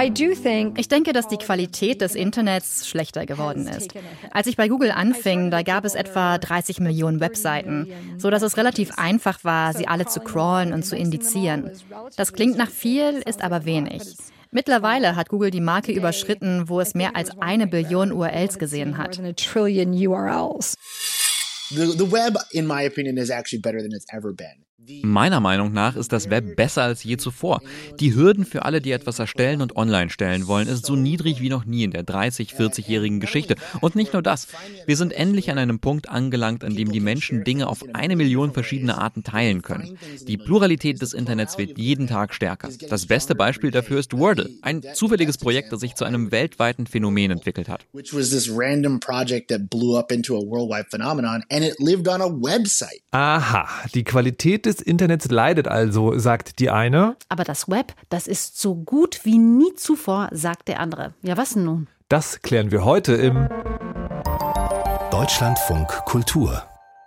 Ich denke, dass die Qualität des Internets schlechter geworden ist. Als ich bei Google anfing, da gab es etwa 30 Millionen Webseiten, so dass es relativ einfach war, sie alle zu crawlen und zu indizieren. Das klingt nach viel, ist aber wenig. Mittlerweile hat Google die Marke überschritten, wo es mehr als eine Billion URLs gesehen hat. The, the web, in my opinion, is actually better than it's ever been. Meiner Meinung nach ist das Web besser als je zuvor. Die Hürden für alle, die etwas erstellen und online stellen wollen, ist so niedrig wie noch nie in der 30, 40-jährigen Geschichte. Und nicht nur das. Wir sind endlich an einem Punkt angelangt, an dem die Menschen Dinge auf eine Million verschiedene Arten teilen können. Die Pluralität des Internets wird jeden Tag stärker. Das beste Beispiel dafür ist Wordle, ein zufälliges Projekt, das sich zu einem weltweiten Phänomen entwickelt hat. Aha, die Qualität des Internets leidet also, sagt die eine. Aber das Web, das ist so gut wie nie zuvor, sagt der andere. Ja, was nun? Das klären wir heute im Deutschlandfunk Kultur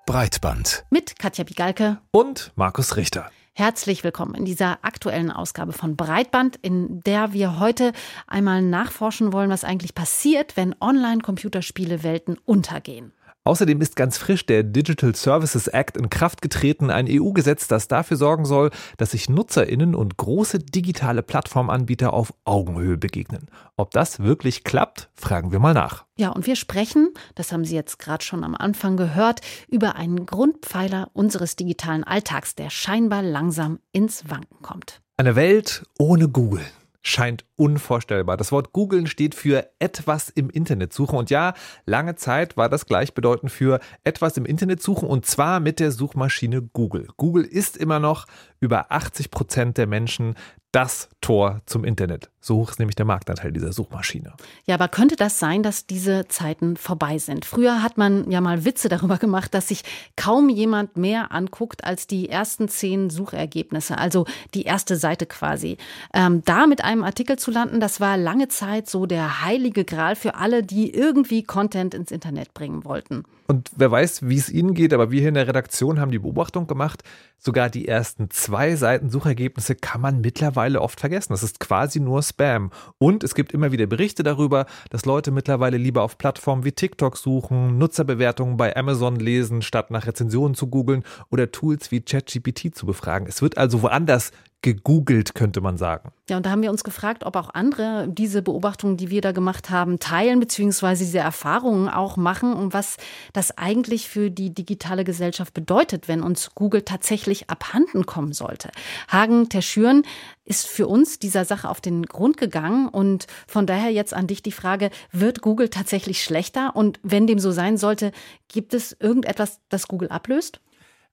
Breitband mit Katja Bigalke und Markus Richter. Herzlich willkommen in dieser aktuellen Ausgabe von Breitband, in der wir heute einmal nachforschen wollen, was eigentlich passiert, wenn Online-Computerspiele-Welten untergehen. Außerdem ist ganz frisch der Digital Services Act in Kraft getreten, ein EU-Gesetz, das dafür sorgen soll, dass sich Nutzerinnen und große digitale Plattformanbieter auf Augenhöhe begegnen. Ob das wirklich klappt, fragen wir mal nach. Ja, und wir sprechen, das haben Sie jetzt gerade schon am Anfang gehört, über einen Grundpfeiler unseres digitalen Alltags, der scheinbar langsam ins Wanken kommt. Eine Welt ohne Google scheint unvorstellbar. Das Wort googeln steht für etwas im Internet suchen. Und ja, lange Zeit war das gleichbedeutend für etwas im Internet suchen und zwar mit der Suchmaschine Google. Google ist immer noch über 80 Prozent der Menschen das Tor zum Internet. So hoch ist nämlich der Marktanteil dieser Suchmaschine. Ja, aber könnte das sein, dass diese Zeiten vorbei sind? Früher hat man ja mal Witze darüber gemacht, dass sich kaum jemand mehr anguckt als die ersten zehn Suchergebnisse, also die erste Seite quasi. Ähm, da mit einem Artikel zu landen, das war lange Zeit so der heilige Gral für alle, die irgendwie Content ins Internet bringen wollten. Und wer weiß, wie es Ihnen geht, aber wir hier in der Redaktion haben die Beobachtung gemacht, sogar die ersten zwei Seiten Suchergebnisse kann man mittlerweile oft vergessen. Das ist quasi nur Spam. Und es gibt immer wieder Berichte darüber, dass Leute mittlerweile lieber auf Plattformen wie TikTok suchen, Nutzerbewertungen bei Amazon lesen, statt nach Rezensionen zu googeln oder Tools wie ChatGPT zu befragen. Es wird also woanders gegoogelt, könnte man sagen. Ja, und da haben wir uns gefragt, ob auch andere diese Beobachtungen, die wir da gemacht haben, teilen, beziehungsweise diese Erfahrungen auch machen und was das eigentlich für die digitale Gesellschaft bedeutet, wenn uns Google tatsächlich abhanden kommen sollte. Hagen Terschüren ist für uns dieser Sache auf den Grund gegangen und von daher jetzt an dich die Frage, wird Google tatsächlich schlechter? Und wenn dem so sein sollte, gibt es irgendetwas, das Google ablöst?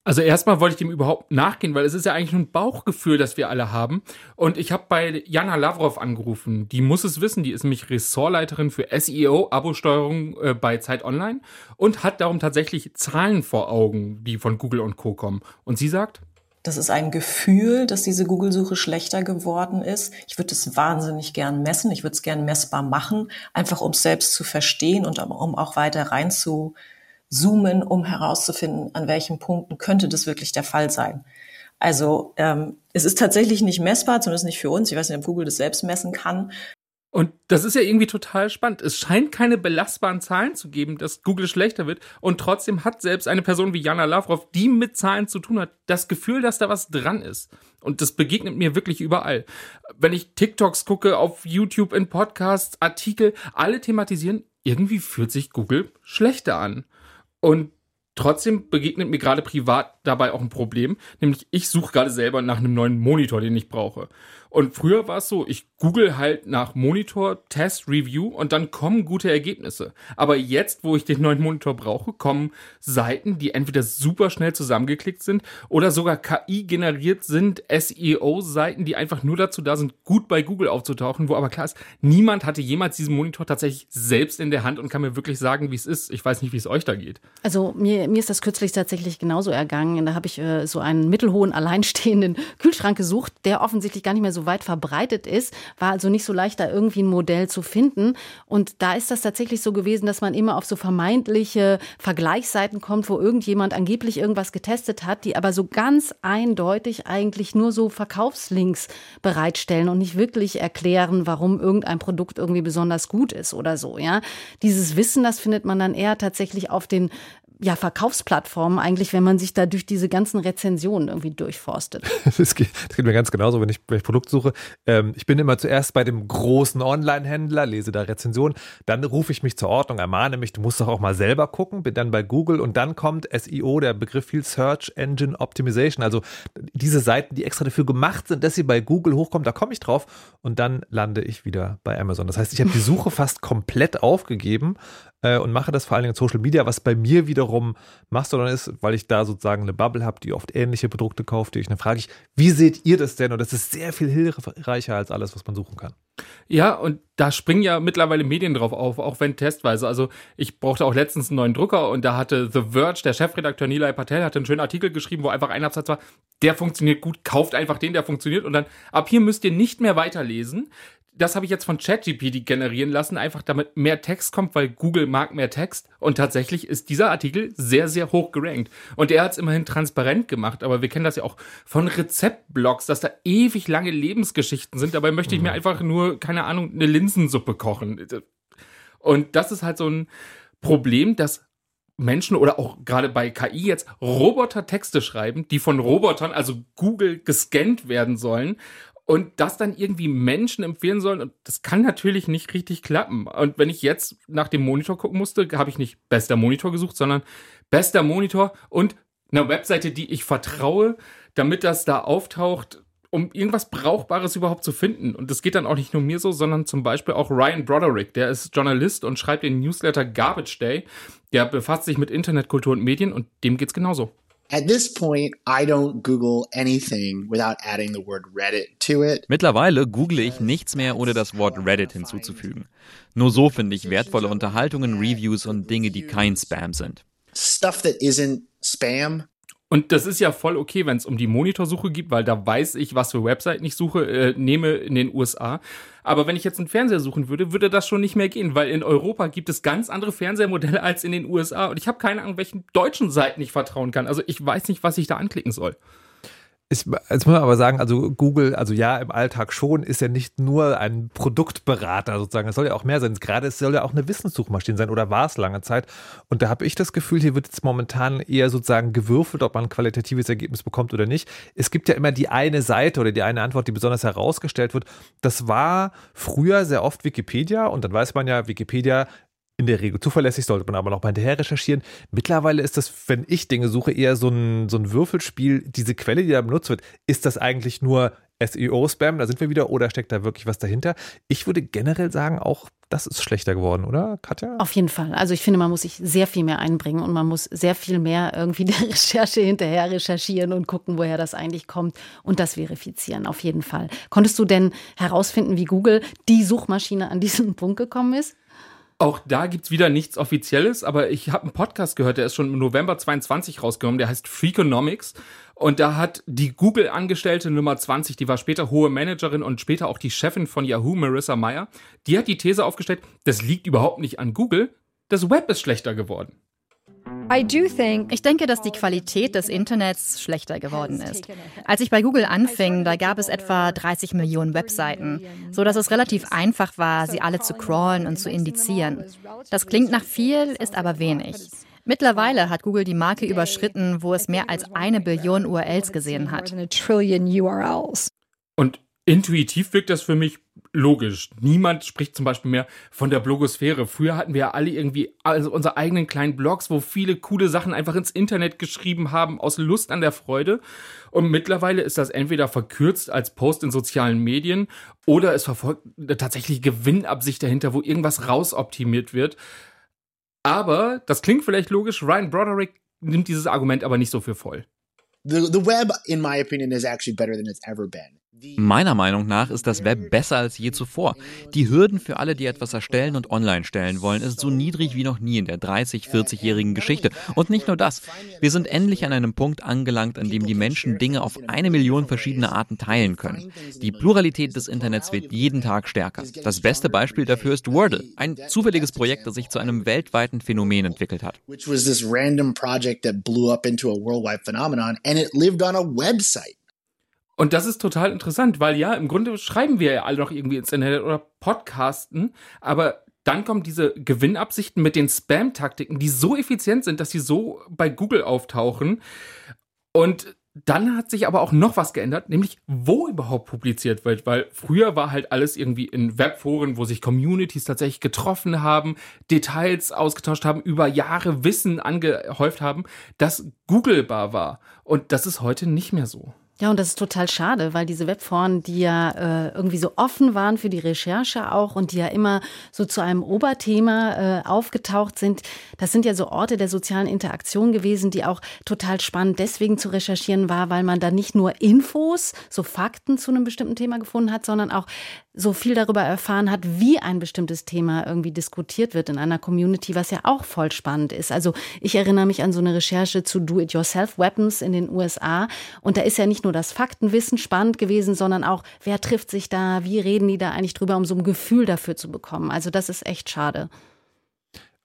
Also erstmal wollte ich dem überhaupt nachgehen, weil es ist ja eigentlich nur ein Bauchgefühl, das wir alle haben. Und ich habe bei Jana Lavrov angerufen. Die muss es wissen. Die ist nämlich Ressortleiterin für SEO, Abo-Steuerung äh, bei Zeit Online und hat darum tatsächlich Zahlen vor Augen, die von Google und Co. kommen. Und sie sagt? Das ist ein Gefühl, dass diese Google-Suche schlechter geworden ist. Ich würde es wahnsinnig gern messen. Ich würde es gern messbar machen, einfach um es selbst zu verstehen und um auch weiter rein zu zoomen, um herauszufinden, an welchen Punkten könnte das wirklich der Fall sein. Also ähm, es ist tatsächlich nicht messbar, zumindest nicht für uns. Ich weiß nicht, ob Google das selbst messen kann. Und das ist ja irgendwie total spannend. Es scheint keine belastbaren Zahlen zu geben, dass Google schlechter wird. Und trotzdem hat selbst eine Person wie Jana Lavrov, die mit Zahlen zu tun hat, das Gefühl, dass da was dran ist. Und das begegnet mir wirklich überall. Wenn ich TikToks gucke, auf YouTube, in Podcasts, Artikel, alle thematisieren, irgendwie fühlt sich Google schlechter an. Und trotzdem begegnet mir gerade privat dabei auch ein Problem, nämlich ich suche gerade selber nach einem neuen Monitor, den ich brauche. Und früher war es so, ich google halt nach Monitor, Test, Review und dann kommen gute Ergebnisse. Aber jetzt, wo ich den neuen Monitor brauche, kommen Seiten, die entweder super schnell zusammengeklickt sind oder sogar KI generiert sind, SEO-Seiten, die einfach nur dazu da sind, gut bei Google aufzutauchen, wo aber klar ist, niemand hatte jemals diesen Monitor tatsächlich selbst in der Hand und kann mir wirklich sagen, wie es ist. Ich weiß nicht, wie es euch da geht. Also mir, mir ist das kürzlich tatsächlich genauso ergangen. Da habe ich äh, so einen mittelhohen, alleinstehenden Kühlschrank gesucht, der offensichtlich gar nicht mehr so weit verbreitet ist. War also nicht so leicht, da irgendwie ein Modell zu finden. Und da ist das tatsächlich so gewesen, dass man immer auf so vermeintliche Vergleichsseiten kommt, wo irgendjemand angeblich irgendwas getestet hat, die aber so ganz eindeutig eigentlich nur so Verkaufslinks bereitstellen und nicht wirklich erklären, warum irgendein Produkt irgendwie besonders gut ist oder so, ja. Dieses Wissen, das findet man dann eher tatsächlich auf den ja, Verkaufsplattformen eigentlich, wenn man sich da durch diese ganzen Rezensionen irgendwie durchforstet. Das geht, das geht mir ganz genauso, wenn ich, wenn ich Produkt suche. Ähm, ich bin immer zuerst bei dem großen Online-Händler, lese da Rezensionen, dann rufe ich mich zur Ordnung, ermahne mich, du musst doch auch mal selber gucken, bin dann bei Google und dann kommt SEO, der Begriff viel Search Engine Optimization, also diese Seiten, die extra dafür gemacht sind, dass sie bei Google hochkommen, da komme ich drauf und dann lande ich wieder bei Amazon. Das heißt, ich habe die Suche fast komplett aufgegeben äh, und mache das vor allen Dingen in Social Media, was bei mir wiederum Mastodon ist, weil ich da sozusagen eine Bubble habe, die oft ähnliche Produkte kauft. Die ich, dann frage ich, wie seht ihr das denn? Und das ist sehr viel hilfreicher als alles, was man suchen kann. Ja, und da springen ja mittlerweile Medien drauf auf, auch wenn testweise. Also ich brauchte auch letztens einen neuen Drucker und da hatte The Verge, der Chefredakteur Nilay Patel, hatte einen schönen Artikel geschrieben, wo einfach ein Absatz war, der funktioniert gut, kauft einfach den, der funktioniert und dann ab hier müsst ihr nicht mehr weiterlesen das habe ich jetzt von ChatGPT generieren lassen, einfach damit mehr Text kommt, weil Google mag mehr Text. Und tatsächlich ist dieser Artikel sehr, sehr hoch gerankt. Und er hat es immerhin transparent gemacht, aber wir kennen das ja auch von Rezeptblogs, dass da ewig lange Lebensgeschichten sind. Dabei möchte ich mir mhm. einfach nur, keine Ahnung, eine Linsensuppe kochen. Und das ist halt so ein Problem, dass Menschen oder auch gerade bei KI jetzt Roboter Texte schreiben, die von Robotern, also Google, gescannt werden sollen und das dann irgendwie Menschen empfehlen sollen. Das kann natürlich nicht richtig klappen. Und wenn ich jetzt nach dem Monitor gucken musste, habe ich nicht bester Monitor gesucht, sondern bester Monitor und eine Webseite, die ich vertraue, damit das da auftaucht, um irgendwas Brauchbares überhaupt zu finden. Und das geht dann auch nicht nur mir so, sondern zum Beispiel auch Ryan Broderick, der ist Journalist und schreibt den Newsletter Garbage Day. Der befasst sich mit Internetkultur und Medien und dem geht's genauso. At this point, I don't Google anything without adding the word Reddit to it. Mittlerweile google ich nichts mehr, ohne das Wort Reddit hinzuzufügen. Nur so finde ich wertvolle Unterhaltungen, Reviews und Dinge, die kein Spam sind. Stuff that isn't Spam und das ist ja voll okay, wenn es um die Monitorsuche geht, weil da weiß ich, was für Webseiten ich suche, äh, nehme in den USA. Aber wenn ich jetzt einen Fernseher suchen würde, würde das schon nicht mehr gehen, weil in Europa gibt es ganz andere Fernsehermodelle als in den USA. Und ich habe keine Ahnung, welchen deutschen Seiten ich vertrauen kann. Also ich weiß nicht, was ich da anklicken soll. Ich, jetzt muss man aber sagen, also Google, also ja, im Alltag schon, ist ja nicht nur ein Produktberater sozusagen. Es soll ja auch mehr sein. Gerade es soll ja auch eine Wissenssuchmaschine sein oder war es lange Zeit. Und da habe ich das Gefühl, hier wird jetzt momentan eher sozusagen gewürfelt, ob man ein qualitatives Ergebnis bekommt oder nicht. Es gibt ja immer die eine Seite oder die eine Antwort, die besonders herausgestellt wird. Das war früher sehr oft Wikipedia und dann weiß man ja, Wikipedia in der Regel zuverlässig, sollte man aber noch mal hinterher recherchieren. Mittlerweile ist das, wenn ich Dinge suche, eher so ein, so ein Würfelspiel. Diese Quelle, die da benutzt wird, ist das eigentlich nur SEO-Spam? Da sind wir wieder. Oder steckt da wirklich was dahinter? Ich würde generell sagen, auch das ist schlechter geworden, oder, Katja? Auf jeden Fall. Also ich finde, man muss sich sehr viel mehr einbringen und man muss sehr viel mehr irgendwie der Recherche hinterher recherchieren und gucken, woher das eigentlich kommt und das verifizieren. Auf jeden Fall. Konntest du denn herausfinden, wie Google die Suchmaschine an diesen Punkt gekommen ist? Auch da gibt's wieder nichts Offizielles, aber ich habe einen Podcast gehört, der ist schon im November 22 rausgekommen, der heißt Freakonomics. Und da hat die Google-Angestellte Nummer 20, die war später hohe Managerin und später auch die Chefin von Yahoo, Marissa Meyer, die hat die These aufgestellt, das liegt überhaupt nicht an Google, das Web ist schlechter geworden. Ich denke, dass die Qualität des Internets schlechter geworden ist. Als ich bei Google anfing, da gab es etwa 30 Millionen Webseiten, so dass es relativ einfach war, sie alle zu crawlen und zu indizieren. Das klingt nach viel, ist aber wenig. Mittlerweile hat Google die Marke überschritten, wo es mehr als eine Billion URLs gesehen hat. Und intuitiv wirkt das für mich logisch. Niemand spricht zum Beispiel mehr von der Blogosphäre. Früher hatten wir ja alle irgendwie also unsere eigenen kleinen Blogs, wo viele coole Sachen einfach ins Internet geschrieben haben, aus Lust an der Freude. Und mittlerweile ist das entweder verkürzt als Post in sozialen Medien oder es verfolgt eine tatsächliche Gewinnabsicht dahinter, wo irgendwas rausoptimiert wird. Aber, das klingt vielleicht logisch, Ryan Broderick nimmt dieses Argument aber nicht so für voll. The, the web, in my opinion, is actually better than it's ever been. Meiner Meinung nach ist das Web besser als je zuvor. Die Hürden für alle, die etwas erstellen und online stellen wollen, ist so niedrig wie noch nie in der 30, 40-jährigen Geschichte. Und nicht nur das. Wir sind endlich an einem Punkt angelangt, an dem die Menschen Dinge auf eine Million verschiedene Arten teilen können. Die Pluralität des Internets wird jeden Tag stärker. Das beste Beispiel dafür ist Wordle, ein zufälliges Projekt, das sich zu einem weltweiten Phänomen entwickelt hat. Which was this random project that blew up into a worldwide phenomenon and it lived on a website. Und das ist total interessant, weil ja, im Grunde schreiben wir ja alle noch irgendwie ins Internet oder podcasten, aber dann kommen diese Gewinnabsichten mit den Spam-Taktiken, die so effizient sind, dass sie so bei Google auftauchen. Und dann hat sich aber auch noch was geändert, nämlich wo überhaupt publiziert wird, weil früher war halt alles irgendwie in Webforen, wo sich Communities tatsächlich getroffen haben, Details ausgetauscht haben, über Jahre Wissen angehäuft haben, das Googlebar war. Und das ist heute nicht mehr so. Ja, und das ist total schade, weil diese Webforen, die ja äh, irgendwie so offen waren für die Recherche auch und die ja immer so zu einem Oberthema äh, aufgetaucht sind, das sind ja so Orte der sozialen Interaktion gewesen, die auch total spannend deswegen zu recherchieren war, weil man da nicht nur Infos, so Fakten zu einem bestimmten Thema gefunden hat, sondern auch so viel darüber erfahren hat, wie ein bestimmtes Thema irgendwie diskutiert wird in einer Community, was ja auch voll spannend ist. Also ich erinnere mich an so eine Recherche zu Do-it-yourself-Weapons in den USA und da ist ja nicht nur das Faktenwissen spannend gewesen, sondern auch, wer trifft sich da, wie reden die da eigentlich drüber, um so ein Gefühl dafür zu bekommen. Also das ist echt schade.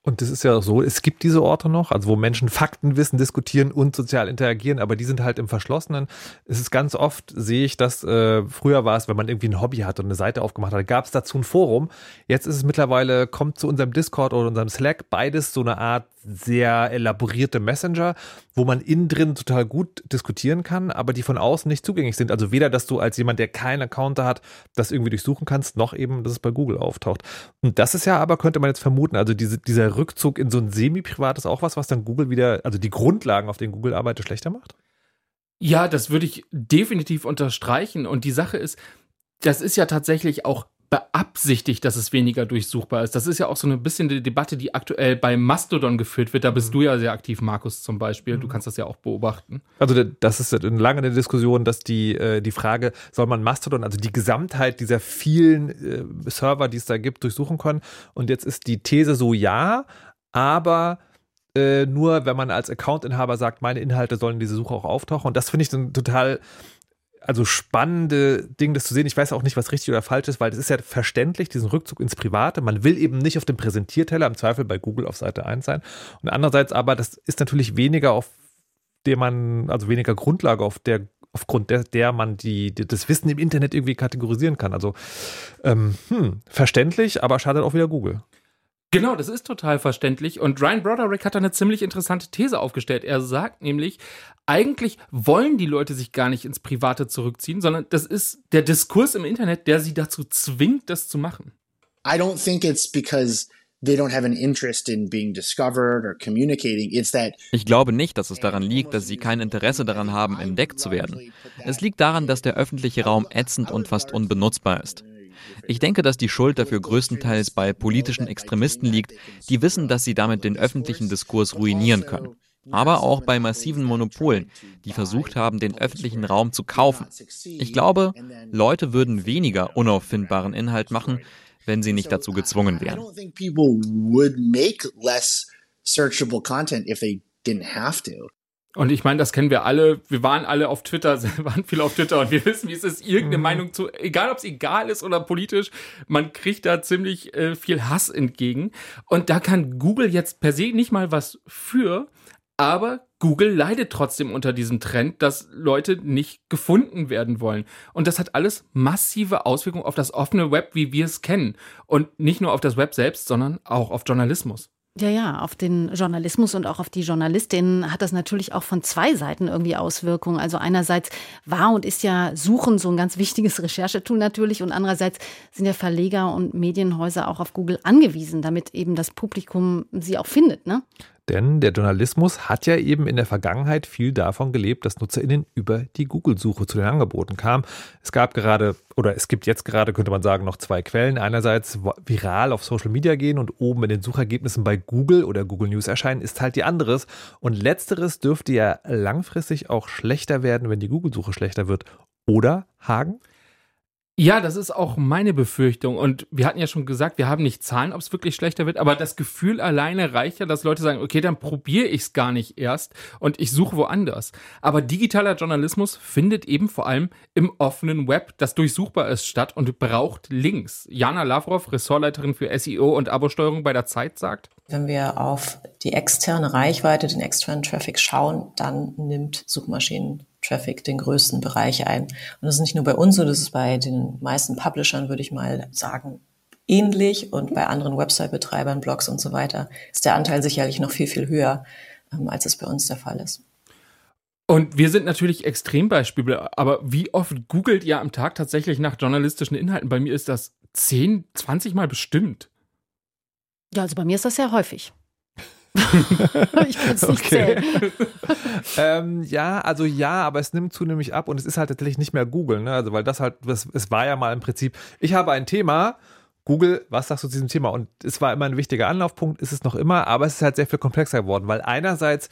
Und das ist ja auch so, es gibt diese Orte noch, also wo Menschen Faktenwissen diskutieren und sozial interagieren, aber die sind halt im Verschlossenen. Es ist ganz oft, sehe ich, dass äh, früher war es, wenn man irgendwie ein Hobby hat und eine Seite aufgemacht hat, gab es dazu ein Forum. Jetzt ist es mittlerweile, kommt zu unserem Discord oder unserem Slack beides so eine Art sehr elaborierte Messenger, wo man innen drin total gut diskutieren kann, aber die von außen nicht zugänglich sind. Also weder, dass du als jemand, der keinen Account hat, das irgendwie durchsuchen kannst, noch eben, dass es bei Google auftaucht. Und das ist ja aber, könnte man jetzt vermuten, also diese, dieser Rückzug in so ein semi-privates auch was, was dann Google wieder, also die Grundlagen, auf denen Google arbeitet, schlechter macht? Ja, das würde ich definitiv unterstreichen. Und die Sache ist, das ist ja tatsächlich auch beabsichtigt, dass es weniger durchsuchbar ist. Das ist ja auch so ein bisschen die Debatte, die aktuell bei Mastodon geführt wird. Da bist mhm. du ja sehr aktiv, Markus, zum Beispiel. Du mhm. kannst das ja auch beobachten. Also das ist lange eine Diskussion, dass die, äh, die Frage, soll man Mastodon, also die Gesamtheit dieser vielen äh, Server, die es da gibt, durchsuchen können? Und jetzt ist die These so, ja, aber äh, nur wenn man als Accountinhaber sagt, meine Inhalte sollen in diese Suche auch auftauchen. Und das finde ich dann total also spannende Dinge, das zu sehen. Ich weiß auch nicht, was richtig oder falsch ist, weil es ist ja verständlich, diesen Rückzug ins Private. Man will eben nicht auf dem Präsentierteller, im Zweifel bei Google auf Seite 1 sein. Und andererseits aber, das ist natürlich weniger auf der man, also weniger Grundlage, auf der, aufgrund der, der man die, die das Wissen im Internet irgendwie kategorisieren kann. Also ähm, hm, verständlich, aber schadet auch wieder Google. Genau, das ist total verständlich. Und Ryan Broderick hat da eine ziemlich interessante These aufgestellt. Er sagt nämlich, eigentlich wollen die Leute sich gar nicht ins Private zurückziehen, sondern das ist der Diskurs im Internet, der sie dazu zwingt, das zu machen. I don't think it's because they don't have an interest in being discovered or communicating. It's that Ich glaube nicht, dass es daran liegt, dass sie kein Interesse daran haben, entdeckt zu werden. Es liegt daran, dass der öffentliche Raum ätzend und fast unbenutzbar ist. Ich denke, dass die Schuld dafür größtenteils bei politischen Extremisten liegt, die wissen, dass sie damit den öffentlichen Diskurs ruinieren können. Aber auch bei massiven Monopolen, die versucht haben, den öffentlichen Raum zu kaufen. Ich glaube, Leute würden weniger unauffindbaren Inhalt machen, wenn sie nicht dazu gezwungen wären. searchable content if they didn't have to. Und ich meine, das kennen wir alle. Wir waren alle auf Twitter, waren viel auf Twitter und wir wissen, wie es ist, irgendeine mhm. Meinung zu, egal ob es egal ist oder politisch, man kriegt da ziemlich äh, viel Hass entgegen. Und da kann Google jetzt per se nicht mal was für, aber Google leidet trotzdem unter diesem Trend, dass Leute nicht gefunden werden wollen. Und das hat alles massive Auswirkungen auf das offene Web, wie wir es kennen. Und nicht nur auf das Web selbst, sondern auch auf Journalismus. Ja, ja, auf den Journalismus und auch auf die Journalistinnen hat das natürlich auch von zwei Seiten irgendwie Auswirkungen. Also einerseits war und ist ja Suchen so ein ganz wichtiges Recherchetool natürlich und andererseits sind ja Verleger und Medienhäuser auch auf Google angewiesen, damit eben das Publikum sie auch findet, ne? Denn der Journalismus hat ja eben in der Vergangenheit viel davon gelebt, dass NutzerInnen über die Google-Suche zu den Angeboten kamen. Es gab gerade, oder es gibt jetzt gerade, könnte man sagen, noch zwei Quellen. Einerseits viral auf Social Media gehen und oben in den Suchergebnissen bei Google oder Google News erscheinen, ist halt die anderes. Und letzteres dürfte ja langfristig auch schlechter werden, wenn die Google-Suche schlechter wird. Oder, Hagen? Ja, das ist auch meine Befürchtung. Und wir hatten ja schon gesagt, wir haben nicht Zahlen, ob es wirklich schlechter wird, aber das Gefühl alleine reicht ja, dass Leute sagen, okay, dann probiere ich es gar nicht erst und ich suche woanders. Aber digitaler Journalismus findet eben vor allem im offenen Web, das durchsuchbar ist, statt und braucht Links. Jana Lavrov, Ressortleiterin für SEO und Abosteuerung bei der Zeit, sagt. Wenn wir auf die externe Reichweite, den externen Traffic schauen, dann nimmt Suchmaschinen Traffic den größten Bereich ein. Und das ist nicht nur bei uns so, das ist bei den meisten Publishern, würde ich mal sagen, ähnlich. Und bei anderen Website-Betreibern, Blogs und so weiter ist der Anteil sicherlich noch viel, viel höher, ähm, als es bei uns der Fall ist. Und wir sind natürlich Extrembeispiele, aber wie oft googelt ihr am Tag tatsächlich nach journalistischen Inhalten? Bei mir ist das 10, 20 Mal bestimmt. Ja, also bei mir ist das sehr häufig. ich kann es nicht okay. ähm, ja, also ja, aber es nimmt zunehmend ab und es ist halt tatsächlich nicht mehr Google, ne? Also weil das halt, das, es war ja mal im Prinzip, ich habe ein Thema, Google, was sagst du zu diesem Thema? Und es war immer ein wichtiger Anlaufpunkt, ist es noch immer, aber es ist halt sehr viel komplexer geworden, weil einerseits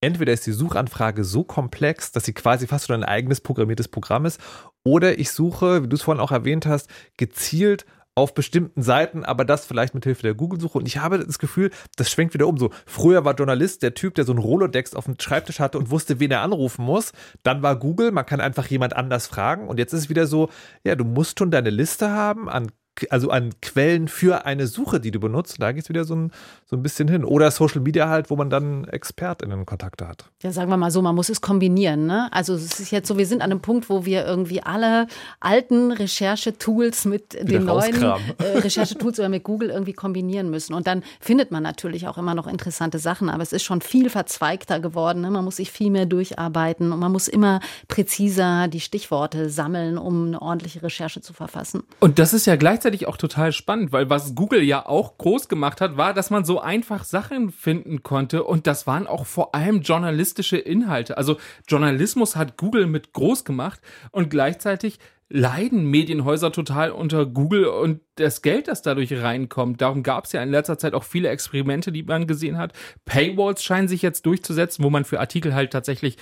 entweder ist die Suchanfrage so komplex, dass sie quasi fast schon ein eigenes programmiertes Programm ist, oder ich suche, wie du es vorhin auch erwähnt hast, gezielt auf bestimmten Seiten, aber das vielleicht mit Hilfe der Google-Suche. Und ich habe das Gefühl, das schwenkt wieder um. So, früher war Journalist der Typ, der so ein Rolodex auf dem Schreibtisch hatte und wusste, wen er anrufen muss. Dann war Google, man kann einfach jemand anders fragen. Und jetzt ist es wieder so, ja, du musst schon deine Liste haben an also an Quellen für eine Suche, die du benutzt. Da geht es wieder so ein, so ein bisschen hin. Oder Social Media halt, wo man dann ExpertInnen Kontakte hat. Ja, sagen wir mal so, man muss es kombinieren. Ne? Also es ist jetzt so, wir sind an einem Punkt, wo wir irgendwie alle alten Recherchetools mit wieder den neuen äh, Recherchetools oder mit Google irgendwie kombinieren müssen. Und dann findet man natürlich auch immer noch interessante Sachen, aber es ist schon viel verzweigter geworden. Ne? Man muss sich viel mehr durcharbeiten und man muss immer präziser die Stichworte sammeln, um eine ordentliche Recherche zu verfassen. Und das ist ja gleichzeitig gleichzeitig auch total spannend, weil was Google ja auch groß gemacht hat, war, dass man so einfach Sachen finden konnte und das waren auch vor allem journalistische Inhalte. Also Journalismus hat Google mit groß gemacht und gleichzeitig leiden Medienhäuser total unter Google und das Geld, das dadurch reinkommt. Darum gab es ja in letzter Zeit auch viele Experimente, die man gesehen hat. Paywalls scheinen sich jetzt durchzusetzen, wo man für Artikel halt tatsächlich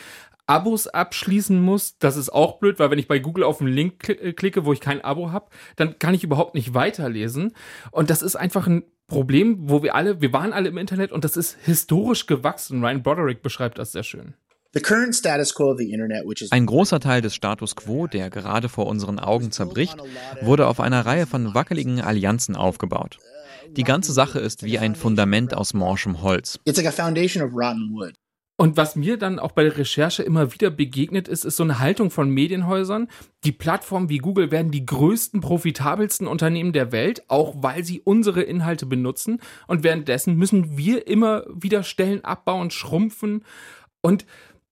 Abos abschließen muss. Das ist auch blöd, weil wenn ich bei Google auf einen Link äh, klicke, wo ich kein Abo habe, dann kann ich überhaupt nicht weiterlesen. Und das ist einfach ein Problem, wo wir alle, wir waren alle im Internet und das ist historisch gewachsen. Ryan Broderick beschreibt das sehr schön. Ein großer Teil des Status quo, der gerade vor unseren Augen zerbricht, wurde auf einer Reihe von wackeligen Allianzen aufgebaut. Die ganze Sache ist wie ein Fundament aus morschem Holz. Und was mir dann auch bei der Recherche immer wieder begegnet ist, ist so eine Haltung von Medienhäusern. Die Plattformen wie Google werden die größten, profitabelsten Unternehmen der Welt, auch weil sie unsere Inhalte benutzen. Und währenddessen müssen wir immer wieder Stellen abbauen, schrumpfen. Und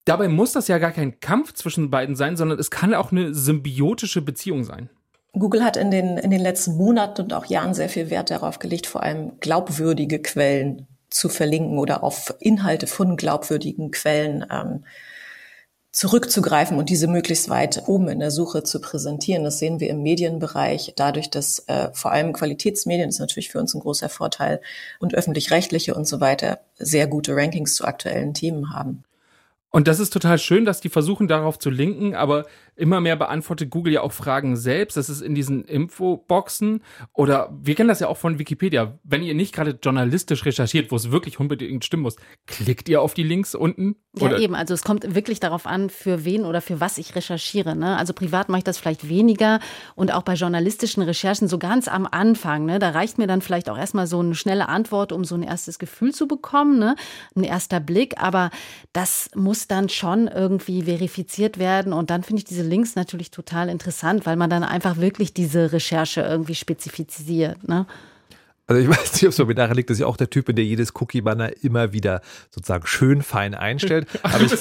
dabei muss das ja gar kein Kampf zwischen beiden sein, sondern es kann auch eine symbiotische Beziehung sein. Google hat in den, in den letzten Monaten und auch Jahren sehr viel Wert darauf gelegt, vor allem glaubwürdige Quellen zu verlinken oder auf Inhalte von glaubwürdigen Quellen ähm, zurückzugreifen und diese möglichst weit oben in der Suche zu präsentieren. Das sehen wir im Medienbereich. Dadurch, dass äh, vor allem Qualitätsmedien ist natürlich für uns ein großer Vorteil und öffentlich-rechtliche und so weiter sehr gute Rankings zu aktuellen Themen haben. Und das ist total schön, dass die versuchen, darauf zu linken, aber immer mehr beantwortet Google ja auch Fragen selbst. Das ist in diesen Infoboxen oder wir kennen das ja auch von Wikipedia. Wenn ihr nicht gerade journalistisch recherchiert, wo es wirklich unbedingt stimmen muss, klickt ihr auf die Links unten? Oder? Ja, eben. Also es kommt wirklich darauf an, für wen oder für was ich recherchiere. Ne? Also privat mache ich das vielleicht weniger und auch bei journalistischen Recherchen so ganz am Anfang. Ne? Da reicht mir dann vielleicht auch erstmal so eine schnelle Antwort, um so ein erstes Gefühl zu bekommen, ne? ein erster Blick. Aber das muss dann schon irgendwie verifiziert werden und dann finde ich diese Links natürlich total interessant, weil man dann einfach wirklich diese Recherche irgendwie spezifiziert. Ne? Also ich weiß nicht, ob es mir daran liegt, dass ich auch der Typ bin, der jedes Cookie-Banner immer wieder sozusagen schön fein einstellt. Aber ich,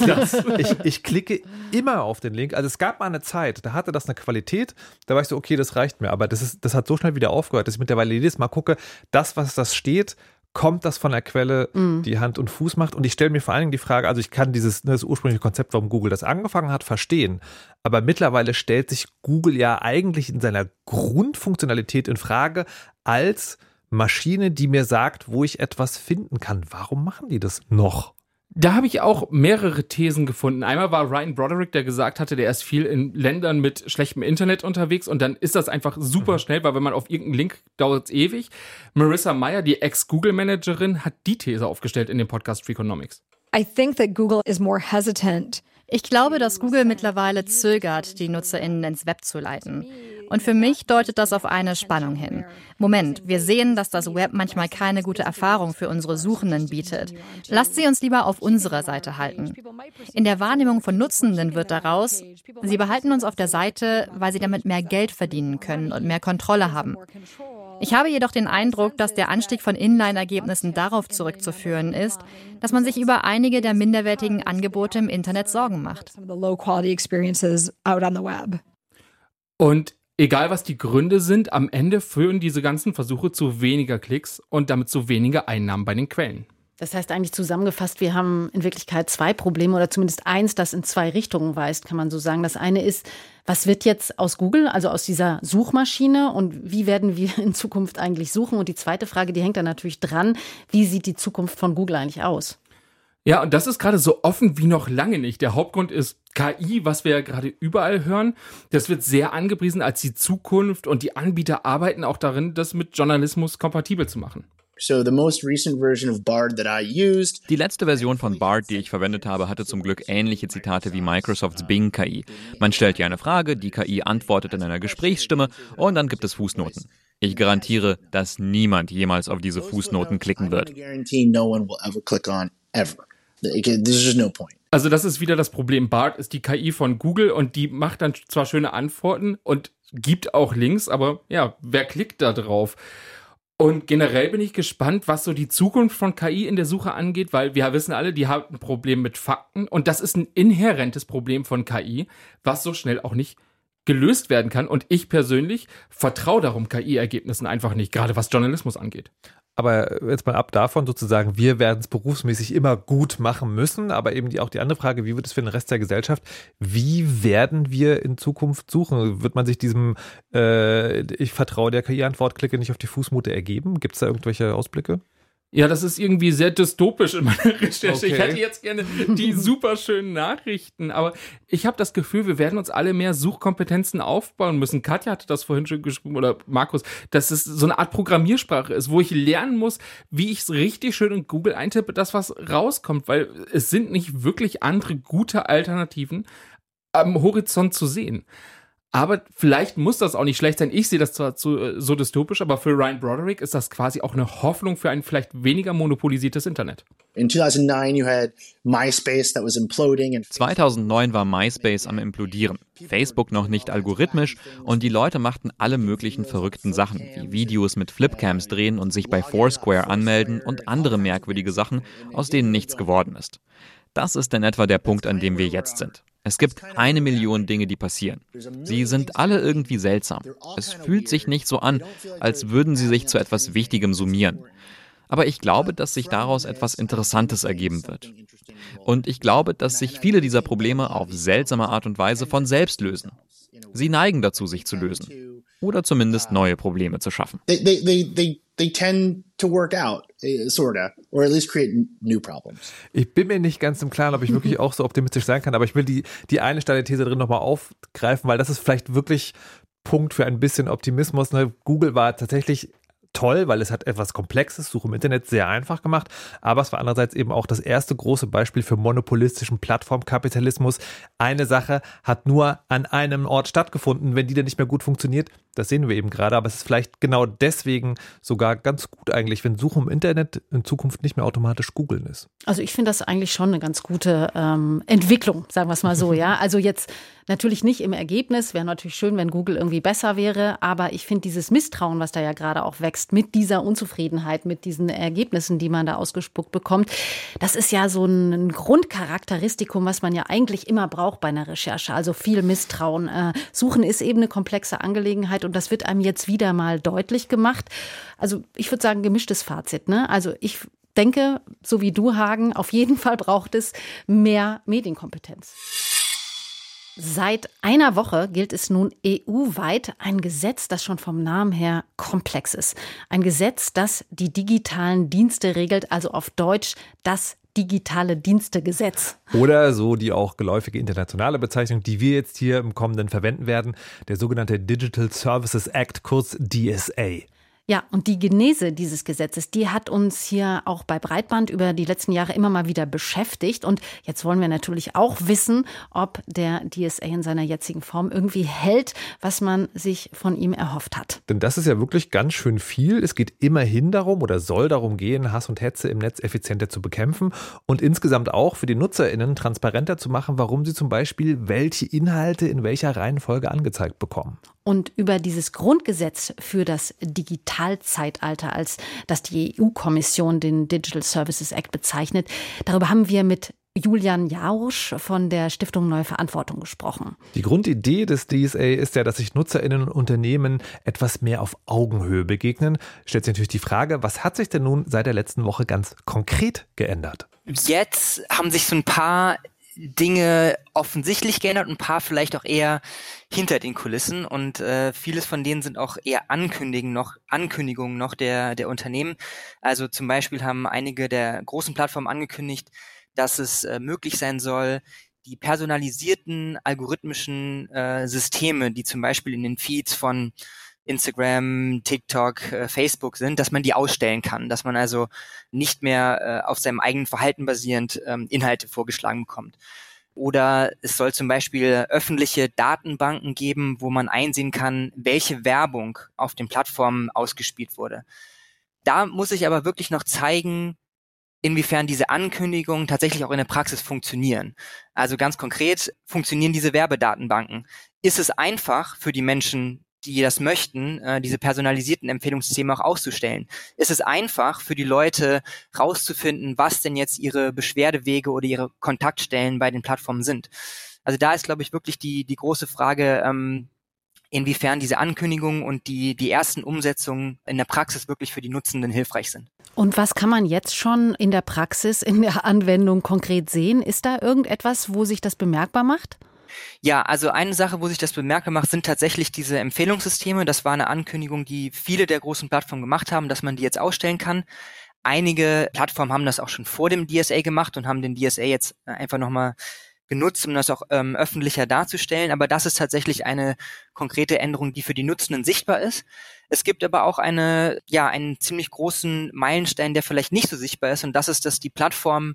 ich, ich, klicke immer auf den Link. Also es gab mal eine Zeit, da hatte das eine Qualität, da war ich so, okay, das reicht mir. Aber das, ist, das hat so schnell wieder aufgehört, dass ich mittlerweile jedes Mal gucke, das, was das steht, kommt das von der Quelle, mm. die Hand und Fuß macht. Und ich stelle mir vor allen Dingen die Frage, also ich kann dieses ne, das ursprüngliche Konzept, warum Google das angefangen hat, verstehen. Aber mittlerweile stellt sich Google ja eigentlich in seiner Grundfunktionalität in Frage als Maschine, die mir sagt, wo ich etwas finden kann. Warum machen die das noch? Da habe ich auch mehrere Thesen gefunden. Einmal war Ryan Broderick, der gesagt hatte, der ist viel in Ländern mit schlechtem Internet unterwegs und dann ist das einfach super mhm. schnell, weil wenn man auf irgendeinen Link dauert es ewig. Marissa Meyer, die Ex-Google-Managerin, hat die These aufgestellt in dem Podcast Freakonomics. I think that Google is more hesitant ich glaube, dass Google mittlerweile zögert, die NutzerInnen ins Web zu leiten. Und für mich deutet das auf eine Spannung hin. Moment, wir sehen, dass das Web manchmal keine gute Erfahrung für unsere Suchenden bietet. Lasst sie uns lieber auf unserer Seite halten. In der Wahrnehmung von Nutzenden wird daraus, sie behalten uns auf der Seite, weil sie damit mehr Geld verdienen können und mehr Kontrolle haben. Ich habe jedoch den Eindruck, dass der Anstieg von Inline-Ergebnissen darauf zurückzuführen ist, dass man sich über einige der minderwertigen Angebote im Internet Sorgen macht. Und egal was die Gründe sind, am Ende führen diese ganzen Versuche zu weniger Klicks und damit zu weniger Einnahmen bei den Quellen. Das heißt eigentlich zusammengefasst, wir haben in Wirklichkeit zwei Probleme oder zumindest eins, das in zwei Richtungen weist, kann man so sagen. Das eine ist, was wird jetzt aus Google, also aus dieser Suchmaschine und wie werden wir in Zukunft eigentlich suchen? Und die zweite Frage, die hängt da natürlich dran, wie sieht die Zukunft von Google eigentlich aus? Ja, und das ist gerade so offen wie noch lange nicht. Der Hauptgrund ist KI, was wir ja gerade überall hören. Das wird sehr angepriesen als die Zukunft und die Anbieter arbeiten auch darin, das mit Journalismus kompatibel zu machen. Die letzte Version von BART, die ich verwendet habe, hatte zum Glück ähnliche Zitate wie Microsofts Bing KI. Man stellt ihr eine Frage, die KI antwortet in einer Gesprächsstimme und dann gibt es Fußnoten. Ich garantiere, dass niemand jemals auf diese Fußnoten klicken wird. Also das ist wieder das Problem. BART ist die KI von Google und die macht dann zwar schöne Antworten und gibt auch Links, aber ja, wer klickt da drauf? Und generell bin ich gespannt, was so die Zukunft von KI in der Suche angeht, weil wir wissen alle, die haben ein Problem mit Fakten und das ist ein inhärentes Problem von KI, was so schnell auch nicht gelöst werden kann. Und ich persönlich vertraue darum KI-Ergebnissen einfach nicht, gerade was Journalismus angeht. Aber jetzt mal ab davon sozusagen, wir werden es berufsmäßig immer gut machen müssen, aber eben die, auch die andere Frage, wie wird es für den Rest der Gesellschaft? Wie werden wir in Zukunft suchen? Wird man sich diesem äh, Ich vertraue der KI-Antwort-Klicke nicht auf die Fußmute ergeben? Gibt es da irgendwelche Ausblicke? Ja, das ist irgendwie sehr dystopisch in meiner Recherche. Okay. Ich hätte jetzt gerne die super schönen Nachrichten, aber ich habe das Gefühl, wir werden uns alle mehr Suchkompetenzen aufbauen müssen. Katja hatte das vorhin schon geschrieben oder Markus, dass es so eine Art Programmiersprache ist, wo ich lernen muss, wie ich es richtig schön in Google eintippe, das was rauskommt, weil es sind nicht wirklich andere gute Alternativen am Horizont zu sehen. Aber vielleicht muss das auch nicht schlecht sein. Ich sehe das zwar zu, äh, so dystopisch, aber für Ryan Broderick ist das quasi auch eine Hoffnung für ein vielleicht weniger monopolisiertes Internet. In 2009 you had MySpace that was imploding 2009 war MySpace am implodieren. Facebook noch nicht algorithmisch und die Leute machten alle möglichen verrückten Sachen, wie Videos mit Flipcams drehen und sich bei Foursquare anmelden und andere merkwürdige Sachen, aus denen nichts geworden ist. Das ist in etwa der Punkt, an dem wir jetzt sind. Es gibt eine Million Dinge, die passieren. Sie sind alle irgendwie seltsam. Es fühlt sich nicht so an, als würden sie sich zu etwas Wichtigem summieren. Aber ich glaube, dass sich daraus etwas Interessantes ergeben wird. Und ich glaube, dass sich viele dieser Probleme auf seltsame Art und Weise von selbst lösen. Sie neigen dazu, sich zu lösen. Oder zumindest neue Probleme zu schaffen. They tend to work out, eh, sorta, or at least create new problems. Ich bin mir nicht ganz im Klaren, ob ich wirklich auch so optimistisch sein kann, aber ich will die, die eine steile These drin nochmal aufgreifen, weil das ist vielleicht wirklich Punkt für ein bisschen Optimismus. Ne? Google war tatsächlich toll, weil es hat etwas Komplexes, Suche im Internet sehr einfach gemacht, aber es war andererseits eben auch das erste große Beispiel für monopolistischen Plattformkapitalismus. Eine Sache hat nur an einem Ort stattgefunden, wenn die dann nicht mehr gut funktioniert, das sehen wir eben gerade, aber es ist vielleicht genau deswegen sogar ganz gut eigentlich, wenn Suche im Internet in Zukunft nicht mehr automatisch googeln ist. Also ich finde das eigentlich schon eine ganz gute ähm, Entwicklung, sagen wir es mal so, ja. Also jetzt natürlich nicht im Ergebnis, wäre natürlich schön, wenn Google irgendwie besser wäre, aber ich finde dieses Misstrauen, was da ja gerade auch wächst, mit dieser Unzufriedenheit, mit diesen Ergebnissen, die man da ausgespuckt bekommt, das ist ja so ein Grundcharakteristikum, was man ja eigentlich immer braucht bei einer Recherche. Also viel Misstrauen. Äh, Suchen ist eben eine komplexe Angelegenheit und das wird einem jetzt wieder mal deutlich gemacht. Also ich würde sagen, gemischtes Fazit. Ne? Also ich denke, so wie du, Hagen, auf jeden Fall braucht es mehr Medienkompetenz. Seit einer Woche gilt es nun EU-weit ein Gesetz, das schon vom Namen her komplex ist. Ein Gesetz, das die digitalen Dienste regelt, also auf Deutsch das digitale Dienstegesetz. Oder so die auch geläufige internationale Bezeichnung, die wir jetzt hier im kommenden verwenden werden, der sogenannte Digital Services Act, kurz DSA. Ja, und die Genese dieses Gesetzes, die hat uns hier auch bei Breitband über die letzten Jahre immer mal wieder beschäftigt. Und jetzt wollen wir natürlich auch wissen, ob der DSA in seiner jetzigen Form irgendwie hält, was man sich von ihm erhofft hat. Denn das ist ja wirklich ganz schön viel. Es geht immerhin darum oder soll darum gehen, Hass und Hetze im Netz effizienter zu bekämpfen und insgesamt auch für die NutzerInnen transparenter zu machen, warum sie zum Beispiel welche Inhalte in welcher Reihenfolge angezeigt bekommen. Und über dieses Grundgesetz für das Digitalzeitalter, als das die EU-Kommission den Digital Services Act bezeichnet, darüber haben wir mit Julian Jausch von der Stiftung Neue Verantwortung gesprochen. Die Grundidee des DSA ist ja, dass sich NutzerInnen und Unternehmen etwas mehr auf Augenhöhe begegnen. Stellt sich natürlich die Frage, was hat sich denn nun seit der letzten Woche ganz konkret geändert? Jetzt haben sich so ein paar Dinge offensichtlich geändert und ein paar vielleicht auch eher hinter den Kulissen und äh, vieles von denen sind auch eher Ankündigungen noch, Ankündigungen noch der, der Unternehmen. Also zum Beispiel haben einige der großen Plattformen angekündigt, dass es äh, möglich sein soll, die personalisierten algorithmischen äh, Systeme, die zum Beispiel in den Feeds von Instagram, TikTok, äh, Facebook sind, dass man die ausstellen kann, dass man also nicht mehr äh, auf seinem eigenen Verhalten basierend ähm, Inhalte vorgeschlagen bekommt. Oder es soll zum Beispiel öffentliche Datenbanken geben, wo man einsehen kann, welche Werbung auf den Plattformen ausgespielt wurde. Da muss ich aber wirklich noch zeigen, inwiefern diese Ankündigungen tatsächlich auch in der Praxis funktionieren. Also ganz konkret, funktionieren diese Werbedatenbanken? Ist es einfach für die Menschen, die das möchten, äh, diese personalisierten Empfehlungssysteme auch auszustellen. Es ist einfach für die Leute rauszufinden, was denn jetzt ihre Beschwerdewege oder ihre Kontaktstellen bei den Plattformen sind. Also da ist, glaube ich, wirklich die, die große Frage, ähm, inwiefern diese Ankündigungen und die, die ersten Umsetzungen in der Praxis wirklich für die Nutzenden hilfreich sind. Und was kann man jetzt schon in der Praxis, in der Anwendung konkret sehen? Ist da irgendetwas, wo sich das bemerkbar macht? Ja, also eine Sache, wo sich das bemerkbar macht, sind tatsächlich diese Empfehlungssysteme. Das war eine Ankündigung, die viele der großen Plattformen gemacht haben, dass man die jetzt ausstellen kann. Einige Plattformen haben das auch schon vor dem DSA gemacht und haben den DSA jetzt einfach nochmal genutzt, um das auch ähm, öffentlicher darzustellen. Aber das ist tatsächlich eine konkrete Änderung, die für die Nutzenden sichtbar ist. Es gibt aber auch eine, ja, einen ziemlich großen Meilenstein, der vielleicht nicht so sichtbar ist. Und das ist, dass die Plattformen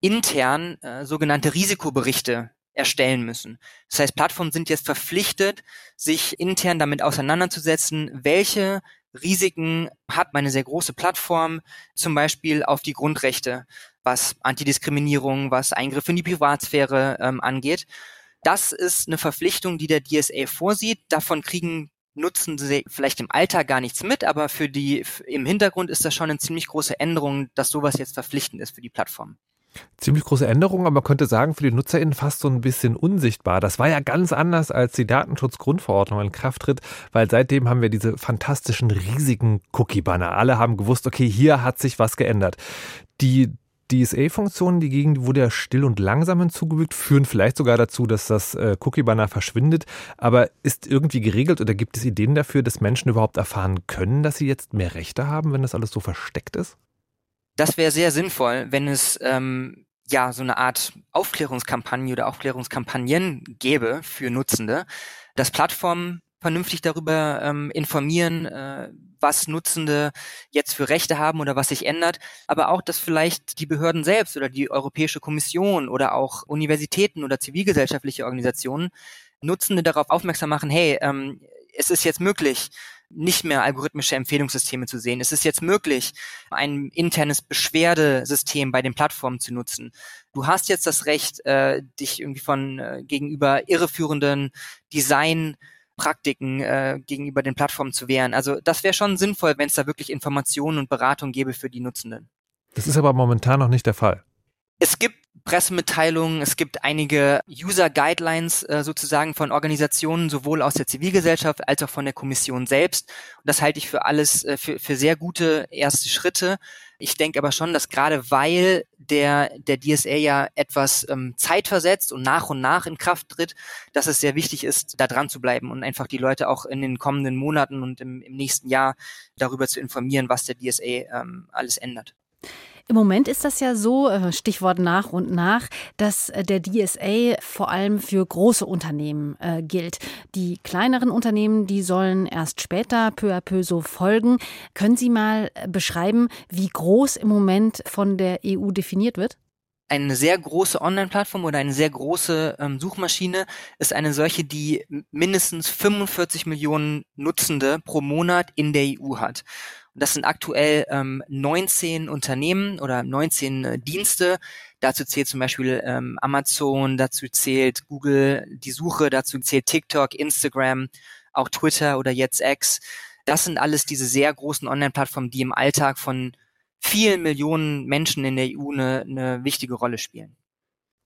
intern äh, sogenannte Risikoberichte erstellen müssen. Das heißt, Plattformen sind jetzt verpflichtet, sich intern damit auseinanderzusetzen, welche Risiken hat meine sehr große Plattform, zum Beispiel auf die Grundrechte, was Antidiskriminierung, was Eingriffe in die Privatsphäre ähm, angeht. Das ist eine Verpflichtung, die der DSA vorsieht. Davon kriegen nutzen sie vielleicht im Alltag gar nichts mit, aber für die im Hintergrund ist das schon eine ziemlich große Änderung, dass sowas jetzt verpflichtend ist für die Plattform. Ziemlich große Änderung, aber man könnte sagen, für die NutzerInnen fast so ein bisschen unsichtbar. Das war ja ganz anders, als die Datenschutzgrundverordnung in Kraft tritt, weil seitdem haben wir diese fantastischen, riesigen Cookie-Banner. Alle haben gewusst, okay, hier hat sich was geändert. Die DSA-Funktionen, die gegen wurde ja still und langsam hinzugefügt, führen vielleicht sogar dazu, dass das äh, Cookie-Banner verschwindet. Aber ist irgendwie geregelt oder gibt es Ideen dafür, dass Menschen überhaupt erfahren können, dass sie jetzt mehr Rechte haben, wenn das alles so versteckt ist? Das wäre sehr sinnvoll, wenn es ähm, ja so eine Art Aufklärungskampagne oder Aufklärungskampagnen gäbe für Nutzende, dass Plattformen vernünftig darüber ähm, informieren, äh, was Nutzende jetzt für Rechte haben oder was sich ändert, aber auch, dass vielleicht die Behörden selbst oder die Europäische Kommission oder auch Universitäten oder zivilgesellschaftliche Organisationen Nutzende darauf aufmerksam machen, hey, ähm, es ist jetzt möglich, nicht mehr algorithmische Empfehlungssysteme zu sehen. Es ist jetzt möglich, ein internes Beschwerdesystem bei den Plattformen zu nutzen. Du hast jetzt das Recht, äh, dich irgendwie von äh, gegenüber irreführenden Designpraktiken äh, gegenüber den Plattformen zu wehren. Also das wäre schon sinnvoll, wenn es da wirklich Informationen und Beratung gäbe für die Nutzenden. Das ist aber momentan noch nicht der Fall. Es gibt Pressemitteilungen, es gibt einige User Guidelines äh, sozusagen von Organisationen, sowohl aus der Zivilgesellschaft als auch von der Kommission selbst. Und das halte ich für alles äh, für, für sehr gute erste Schritte. Ich denke aber schon, dass gerade weil der, der DSA ja etwas ähm, zeitversetzt und nach und nach in Kraft tritt, dass es sehr wichtig ist, da dran zu bleiben und einfach die Leute auch in den kommenden Monaten und im, im nächsten Jahr darüber zu informieren, was der DSA ähm, alles ändert. Im Moment ist das ja so, äh, Stichwort nach und nach, dass äh, der DSA vor allem für große Unternehmen äh, gilt. Die kleineren Unternehmen, die sollen erst später peu à peu so folgen. Können Sie mal äh, beschreiben, wie groß im Moment von der EU definiert wird? eine sehr große Online-Plattform oder eine sehr große ähm, Suchmaschine ist eine solche, die mindestens 45 Millionen Nutzende pro Monat in der EU hat. Das sind aktuell ähm, 19 Unternehmen oder 19 äh, Dienste. Dazu zählt zum Beispiel ähm, Amazon, dazu zählt Google, die Suche, dazu zählt TikTok, Instagram, auch Twitter oder jetzt X. Das sind alles diese sehr großen Online-Plattformen, die im Alltag von vielen Millionen Menschen in der EU eine, eine wichtige Rolle spielen.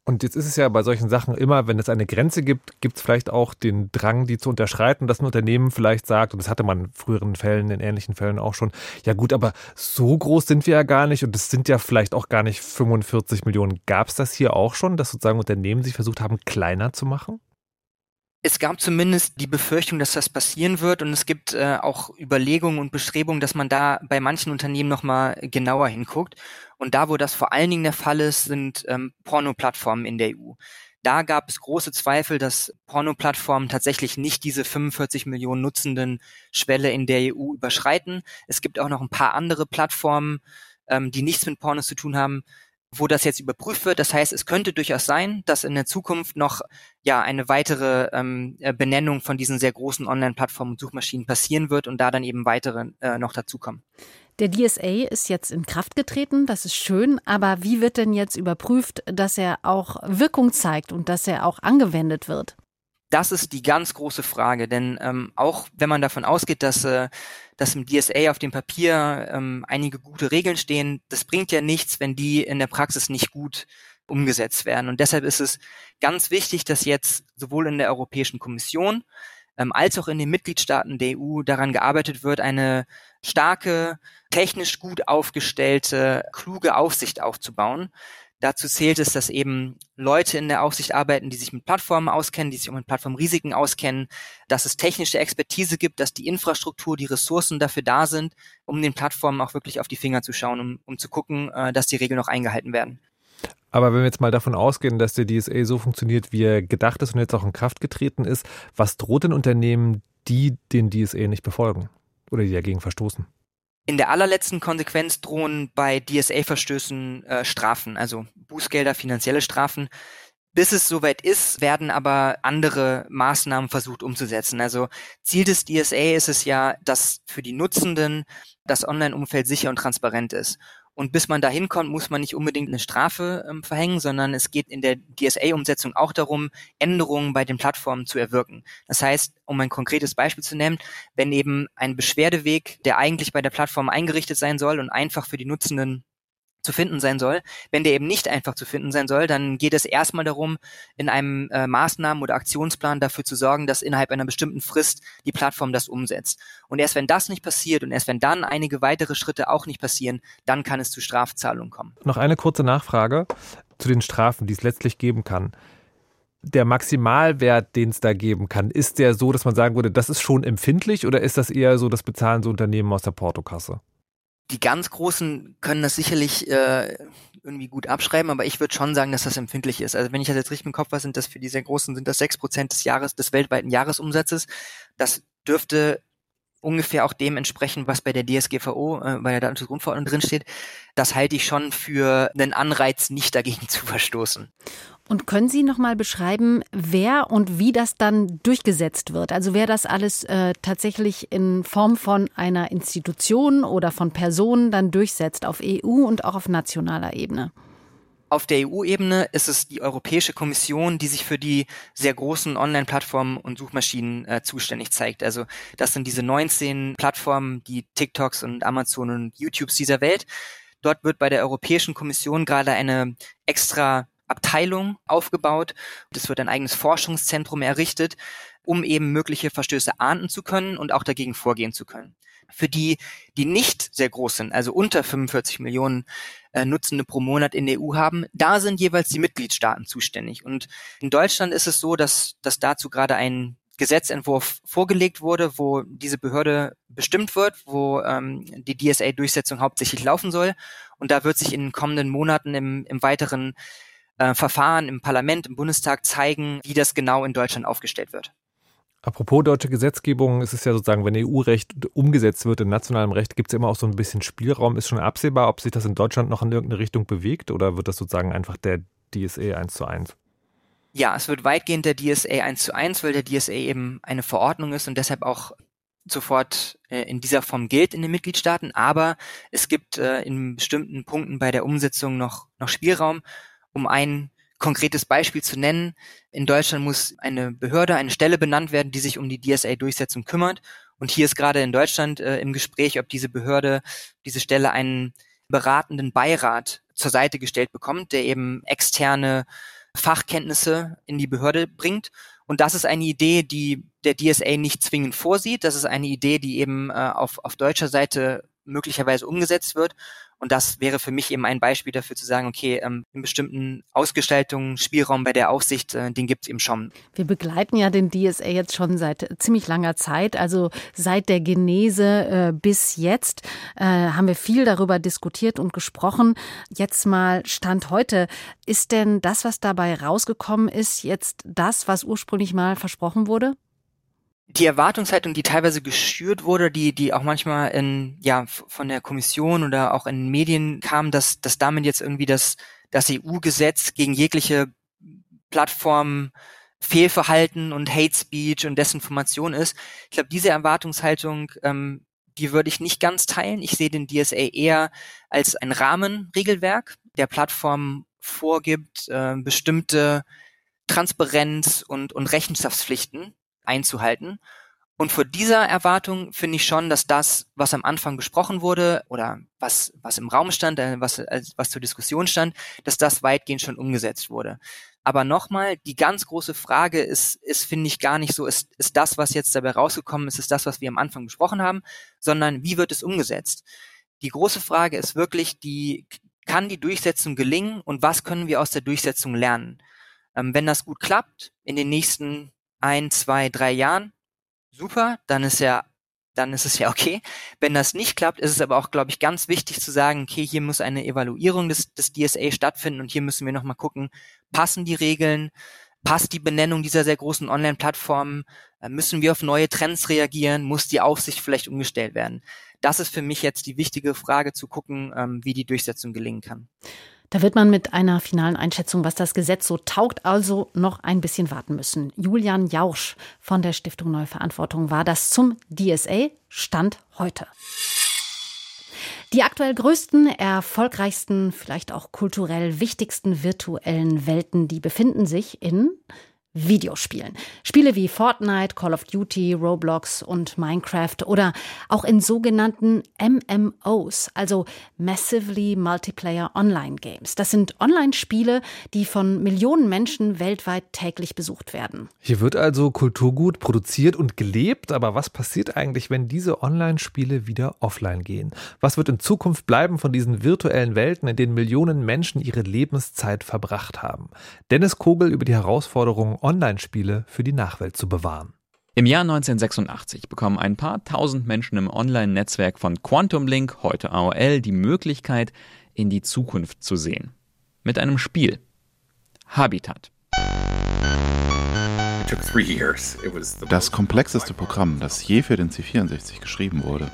Und jetzt ist es ja bei solchen Sachen immer, wenn es eine Grenze gibt, gibt es vielleicht auch den Drang, die zu unterschreiten, dass ein Unternehmen vielleicht sagt, und das hatte man in früheren Fällen, in ähnlichen Fällen auch schon, ja gut, aber so groß sind wir ja gar nicht und es sind ja vielleicht auch gar nicht 45 Millionen. Gab es das hier auch schon, dass sozusagen Unternehmen sich versucht haben, kleiner zu machen? Es gab zumindest die Befürchtung, dass das passieren wird und es gibt äh, auch Überlegungen und Bestrebungen, dass man da bei manchen Unternehmen nochmal genauer hinguckt. Und da, wo das vor allen Dingen der Fall ist, sind ähm, Porno-Plattformen in der EU. Da gab es große Zweifel, dass Porno-Plattformen tatsächlich nicht diese 45 Millionen Nutzenden Schwelle in der EU überschreiten. Es gibt auch noch ein paar andere Plattformen, ähm, die nichts mit Pornos zu tun haben, wo das jetzt überprüft wird. Das heißt, es könnte durchaus sein, dass in der Zukunft noch ja eine weitere ähm, äh, Benennung von diesen sehr großen Online-Plattformen und Suchmaschinen passieren wird und da dann eben weitere äh, noch dazukommen. Der DSA ist jetzt in Kraft getreten, das ist schön, aber wie wird denn jetzt überprüft, dass er auch Wirkung zeigt und dass er auch angewendet wird? Das ist die ganz große Frage, denn ähm, auch wenn man davon ausgeht, dass, äh, dass im DSA auf dem Papier ähm, einige gute Regeln stehen, das bringt ja nichts, wenn die in der Praxis nicht gut umgesetzt werden. Und deshalb ist es ganz wichtig, dass jetzt sowohl in der Europäischen Kommission ähm, als auch in den Mitgliedstaaten der EU daran gearbeitet wird, eine starke, technisch gut aufgestellte, kluge Aufsicht aufzubauen, Dazu zählt es, dass eben Leute in der Aufsicht arbeiten, die sich mit Plattformen auskennen, die sich auch mit Plattformrisiken auskennen, dass es technische Expertise gibt, dass die Infrastruktur, die Ressourcen dafür da sind, um den Plattformen auch wirklich auf die Finger zu schauen, um, um zu gucken, äh, dass die Regeln noch eingehalten werden. Aber wenn wir jetzt mal davon ausgehen, dass der DSA so funktioniert, wie er gedacht ist und jetzt auch in Kraft getreten ist, was droht den Unternehmen, die den DSA nicht befolgen oder die dagegen verstoßen? In der allerletzten Konsequenz drohen bei DSA-Verstößen äh, Strafen, also Bußgelder, finanzielle Strafen. Bis es soweit ist, werden aber andere Maßnahmen versucht umzusetzen. Also Ziel des DSA ist es ja, dass für die Nutzenden das Online-Umfeld sicher und transparent ist. Und bis man da hinkommt, muss man nicht unbedingt eine Strafe ähm, verhängen, sondern es geht in der DSA-Umsetzung auch darum, Änderungen bei den Plattformen zu erwirken. Das heißt, um ein konkretes Beispiel zu nennen, wenn eben ein Beschwerdeweg, der eigentlich bei der Plattform eingerichtet sein soll und einfach für die Nutzenden zu finden sein soll. Wenn der eben nicht einfach zu finden sein soll, dann geht es erstmal darum, in einem äh, Maßnahmen- oder Aktionsplan dafür zu sorgen, dass innerhalb einer bestimmten Frist die Plattform das umsetzt. Und erst wenn das nicht passiert und erst wenn dann einige weitere Schritte auch nicht passieren, dann kann es zu Strafzahlungen kommen. Noch eine kurze Nachfrage zu den Strafen, die es letztlich geben kann. Der Maximalwert, den es da geben kann, ist der so, dass man sagen würde, das ist schon empfindlich oder ist das eher so, das bezahlen so Unternehmen aus der Portokasse? Die ganz Großen können das sicherlich äh, irgendwie gut abschreiben, aber ich würde schon sagen, dass das empfindlich ist. Also wenn ich das jetzt richtig im Kopf habe, sind das für die sehr Großen, sind das sechs Prozent des Jahres, des weltweiten Jahresumsatzes. Das dürfte ungefähr auch dem entsprechen, was bei der DSGVO, äh, bei der Datenschutzgrundverordnung drinsteht. Das halte ich schon für einen Anreiz, nicht dagegen zu verstoßen. Und können Sie noch mal beschreiben, wer und wie das dann durchgesetzt wird? Also wer das alles äh, tatsächlich in Form von einer Institution oder von Personen dann durchsetzt auf EU und auch auf nationaler Ebene? Auf der EU-Ebene ist es die Europäische Kommission, die sich für die sehr großen Online-Plattformen und Suchmaschinen äh, zuständig zeigt. Also das sind diese 19 Plattformen, die TikToks und Amazon und YouTubes dieser Welt. Dort wird bei der Europäischen Kommission gerade eine extra Abteilung aufgebaut. Es wird ein eigenes Forschungszentrum errichtet, um eben mögliche Verstöße ahnden zu können und auch dagegen vorgehen zu können. Für die, die nicht sehr groß sind, also unter 45 Millionen äh, Nutzende pro Monat in der EU haben, da sind jeweils die Mitgliedstaaten zuständig. Und in Deutschland ist es so, dass, dass dazu gerade ein Gesetzentwurf vorgelegt wurde, wo diese Behörde bestimmt wird, wo ähm, die DSA-Durchsetzung hauptsächlich laufen soll. Und da wird sich in den kommenden Monaten im, im weiteren äh, Verfahren im Parlament, im Bundestag zeigen, wie das genau in Deutschland aufgestellt wird. Apropos deutsche Gesetzgebung, es ist ja sozusagen, wenn EU-Recht umgesetzt wird in nationalem Recht, gibt es ja immer auch so ein bisschen Spielraum. Ist schon absehbar, ob sich das in Deutschland noch in irgendeine Richtung bewegt oder wird das sozusagen einfach der DSA 1 zu 1? Ja, es wird weitgehend der DSA 1 zu 1, weil der DSA eben eine Verordnung ist und deshalb auch sofort äh, in dieser Form gilt in den Mitgliedstaaten. Aber es gibt äh, in bestimmten Punkten bei der Umsetzung noch, noch Spielraum, um ein konkretes Beispiel zu nennen. In Deutschland muss eine Behörde, eine Stelle benannt werden, die sich um die DSA-Durchsetzung kümmert. Und hier ist gerade in Deutschland äh, im Gespräch, ob diese Behörde, diese Stelle einen beratenden Beirat zur Seite gestellt bekommt, der eben externe Fachkenntnisse in die Behörde bringt. Und das ist eine Idee, die der DSA nicht zwingend vorsieht. Das ist eine Idee, die eben äh, auf, auf deutscher Seite möglicherweise umgesetzt wird. Und das wäre für mich eben ein Beispiel dafür zu sagen, okay, ähm, in bestimmten Ausgestaltungen, Spielraum bei der Aufsicht, äh, den gibt es eben schon. Wir begleiten ja den DSA jetzt schon seit ziemlich langer Zeit, also seit der Genese äh, bis jetzt äh, haben wir viel darüber diskutiert und gesprochen. Jetzt mal Stand heute. Ist denn das, was dabei rausgekommen ist, jetzt das, was ursprünglich mal versprochen wurde? Die Erwartungshaltung, die teilweise geschürt wurde, die, die auch manchmal in, ja, von der Kommission oder auch in Medien kam, dass, dass damit jetzt irgendwie das, das EU-Gesetz gegen jegliche Plattform Fehlverhalten und Hate Speech und Desinformation ist. Ich glaube, diese Erwartungshaltung, ähm, die würde ich nicht ganz teilen. Ich sehe den DSA eher als ein Rahmenregelwerk, der Plattform vorgibt, äh, bestimmte Transparenz und, und Rechenschaftspflichten einzuhalten. Und vor dieser Erwartung finde ich schon, dass das, was am Anfang besprochen wurde oder was, was im Raum stand, äh, was, was zur Diskussion stand, dass das weitgehend schon umgesetzt wurde. Aber nochmal, die ganz große Frage ist, ist finde ich gar nicht so, ist, ist das, was jetzt dabei rausgekommen ist, ist das, was wir am Anfang besprochen haben, sondern wie wird es umgesetzt? Die große Frage ist wirklich, die, kann die Durchsetzung gelingen und was können wir aus der Durchsetzung lernen? Ähm, wenn das gut klappt, in den nächsten ein, zwei, drei Jahren, super, dann ist ja, dann ist es ja okay. Wenn das nicht klappt, ist es aber auch, glaube ich, ganz wichtig zu sagen, okay, hier muss eine Evaluierung des, des DSA stattfinden und hier müssen wir nochmal gucken, passen die Regeln, passt die Benennung dieser sehr großen Online-Plattformen, äh, müssen wir auf neue Trends reagieren, muss die Aufsicht vielleicht umgestellt werden. Das ist für mich jetzt die wichtige Frage zu gucken, ähm, wie die Durchsetzung gelingen kann. Da wird man mit einer finalen Einschätzung, was das Gesetz so taugt, also noch ein bisschen warten müssen. Julian Jausch von der Stiftung Neue Verantwortung war das zum DSA Stand heute. Die aktuell größten, erfolgreichsten, vielleicht auch kulturell wichtigsten virtuellen Welten, die befinden sich in Videospielen. Spiele wie Fortnite, Call of Duty, Roblox und Minecraft oder auch in sogenannten MMOs, also Massively Multiplayer Online Games. Das sind Online-Spiele, die von Millionen Menschen weltweit täglich besucht werden. Hier wird also Kulturgut produziert und gelebt, aber was passiert eigentlich, wenn diese Online-Spiele wieder offline gehen? Was wird in Zukunft bleiben von diesen virtuellen Welten, in denen Millionen Menschen ihre Lebenszeit verbracht haben? Dennis Kogel über die Herausforderungen Online-Spiele für die Nachwelt zu bewahren. Im Jahr 1986 bekommen ein paar tausend Menschen im Online-Netzwerk von Quantum Link, heute AOL, die Möglichkeit, in die Zukunft zu sehen. Mit einem Spiel. Habitat. Das komplexeste Programm, das je für den C64 geschrieben wurde.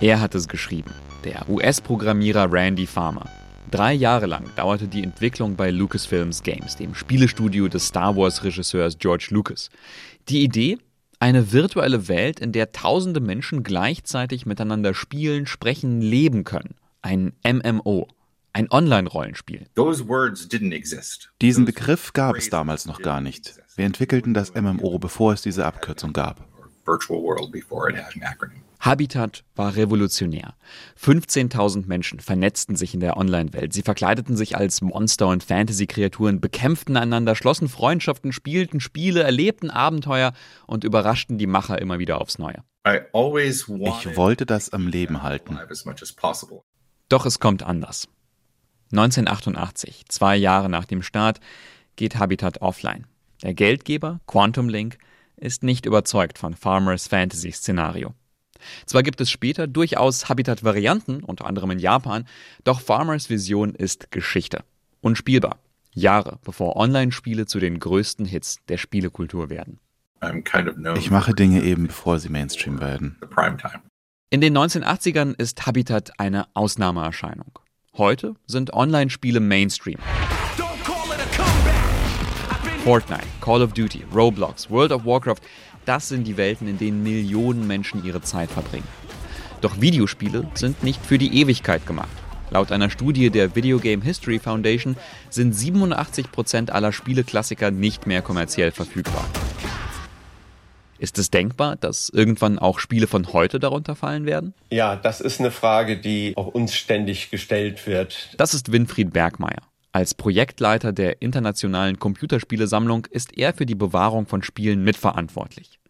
Er hat es geschrieben, der US-Programmierer Randy Farmer. Drei Jahre lang dauerte die Entwicklung bei Lucasfilms Games, dem Spielestudio des Star Wars-Regisseurs George Lucas. Die Idee? Eine virtuelle Welt, in der tausende Menschen gleichzeitig miteinander spielen, sprechen, leben können. Ein MMO. Ein Online-Rollenspiel. Diesen Begriff gab es damals noch gar nicht. Wir entwickelten das MMO, bevor es diese Abkürzung gab. Virtual world before it had an acronym. Habitat war revolutionär. 15.000 Menschen vernetzten sich in der Online-Welt. Sie verkleideten sich als Monster- und Fantasy-Kreaturen, bekämpften einander, schlossen Freundschaften, spielten Spiele, erlebten Abenteuer und überraschten die Macher immer wieder aufs Neue. Ich wollte das am Leben halten. Doch es kommt anders. 1988, zwei Jahre nach dem Start, geht Habitat offline. Der Geldgeber, Quantum Link, ist nicht überzeugt von Farmers Fantasy Szenario. Zwar gibt es später durchaus Habitat-Varianten, unter anderem in Japan, doch Farmers Vision ist Geschichte. Unspielbar. Jahre bevor Online-Spiele zu den größten Hits der Spielekultur werden. Ich mache Dinge eben, bevor sie Mainstream werden. In den 1980ern ist Habitat eine Ausnahmeerscheinung. Heute sind Online-Spiele Mainstream. Fortnite, Call of Duty, Roblox, World of Warcraft, das sind die Welten, in denen Millionen Menschen ihre Zeit verbringen. Doch Videospiele sind nicht für die Ewigkeit gemacht. Laut einer Studie der Video Game History Foundation sind 87% aller Spieleklassiker nicht mehr kommerziell verfügbar. Ist es denkbar, dass irgendwann auch Spiele von heute darunter fallen werden? Ja, das ist eine Frage, die auch uns ständig gestellt wird. Das ist Winfried Bergmeier. Als Projektleiter der internationalen Computerspielesammlung ist er für die Bewahrung von Spielen mitverantwortlich.